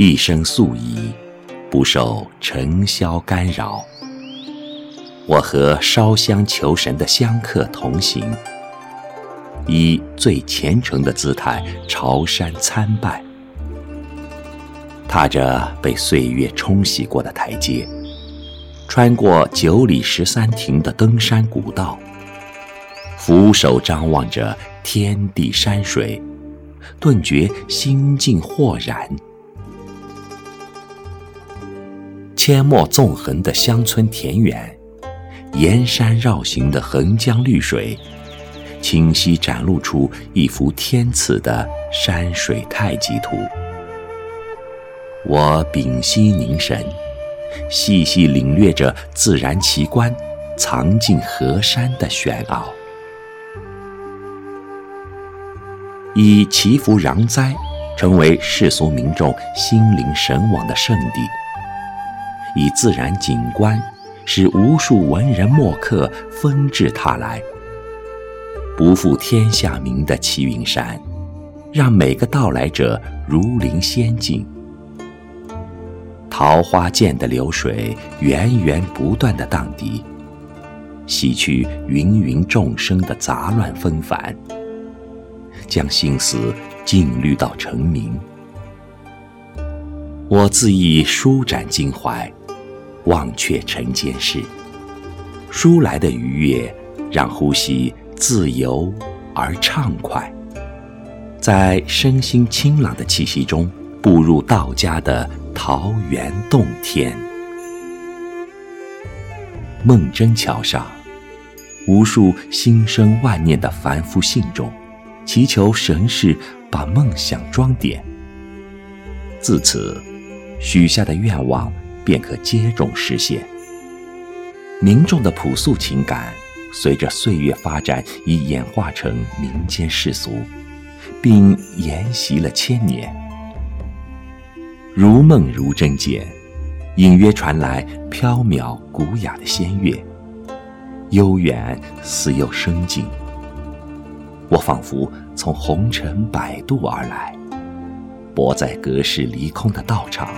一生素衣，不受尘嚣干扰。我和烧香求神的香客同行，以最虔诚的姿态朝山参拜，踏着被岁月冲洗过的台阶，穿过九里十三亭的登山古道，俯首张望着天地山水，顿觉心境豁然。阡陌纵横的乡村田园。沿山绕行的横江绿水，清晰展露出一幅天赐的山水太极图。我屏息凝神，细细领略着自然奇观藏进河山的玄奥。以祈福攘灾，成为世俗民众心灵神往的圣地。以自然景观。使无数文人墨客纷至沓来，不负天下名的齐云山，让每个到来者如临仙境。桃花涧的流水源源不断的荡涤，洗去芸芸众生的杂乱纷繁，将心思静虑到成名。我自意舒展襟怀。忘却尘间事，书来的愉悦让呼吸自由而畅快，在身心清朗的气息中，步入道家的桃源洞天。梦真桥上，无数心生万念的凡夫信众，祈求神士把梦想装点。自此，许下的愿望。便可接踵实现。民众的朴素情感，随着岁月发展，已演化成民间世俗，并沿袭了千年。如梦如真间，隐约传来飘渺古雅的仙乐，悠远似又生静。我仿佛从红尘摆渡而来，泊在隔世离空的道场。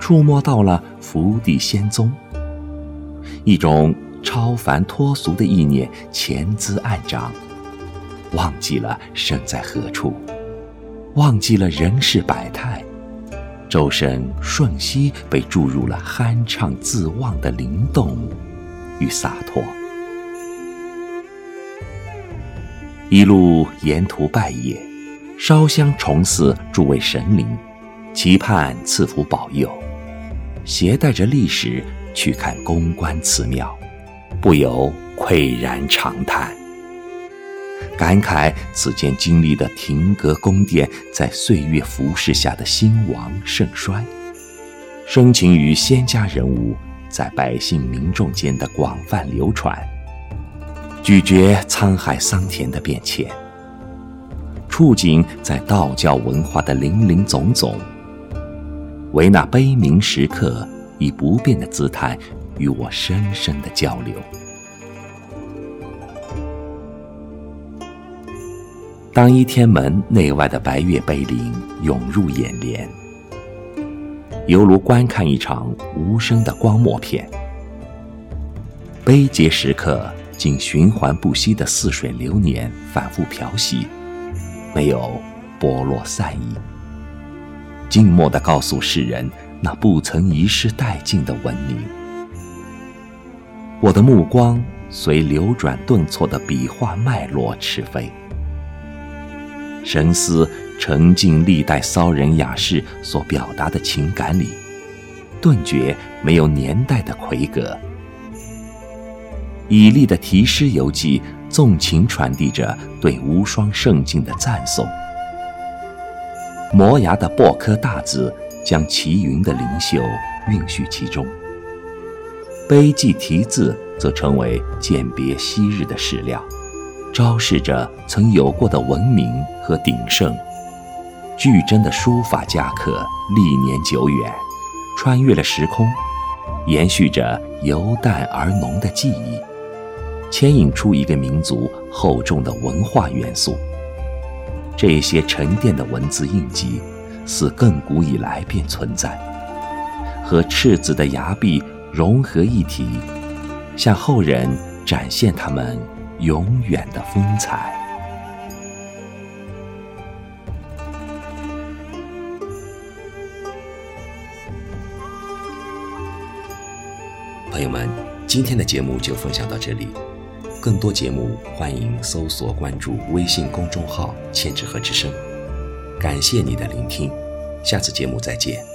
触摸到了福地仙踪，一种超凡脱俗的意念潜滋暗长，忘记了身在何处，忘记了人世百态，周身瞬息被注入了酣畅自忘的灵动与洒脱。一路沿途拜谒，烧香重祀诸位神灵，期盼赐福保佑。携带着历史去看公关祠庙，不由喟然长叹，感慨此间经历的亭阁宫殿在岁月浮世下的兴亡盛衰，生情于仙家人物在百姓民众间的广泛流传，咀嚼沧海桑田的变迁，触景在道教文化的林林总总。为那悲鸣时刻，以不变的姿态与我深深的交流。当一天门内外的白月碑林涌入眼帘，犹如观看一场无声的光墨片。悲节时刻，经循环不息的似水流年反复漂洗，没有剥落散逸。静默地告诉世人，那不曾遗失殆尽的文明。我的目光随流转顿挫的笔画脉络驰飞，神思沉浸历代骚人雅士所表达的情感里，顿觉没有年代的魁格。以利的题诗游记，纵情传递着对无双圣境的赞颂。磨牙的薄刻大字，将齐云的灵秀蕴蓄其中；碑记题字则成为鉴别昔日的史料，昭示着曾有过的文明和鼎盛。巨真的书法家刻历年久远，穿越了时空，延续着由淡而浓的记忆，牵引出一个民族厚重的文化元素。这些沉淀的文字印记，似亘古以来便存在，和赤子的崖壁融合一体，向后人展现他们永远的风采。朋友们，今天的节目就分享到这里。更多节目，欢迎搜索关注微信公众号“千纸鹤之声”。感谢你的聆听，下次节目再见。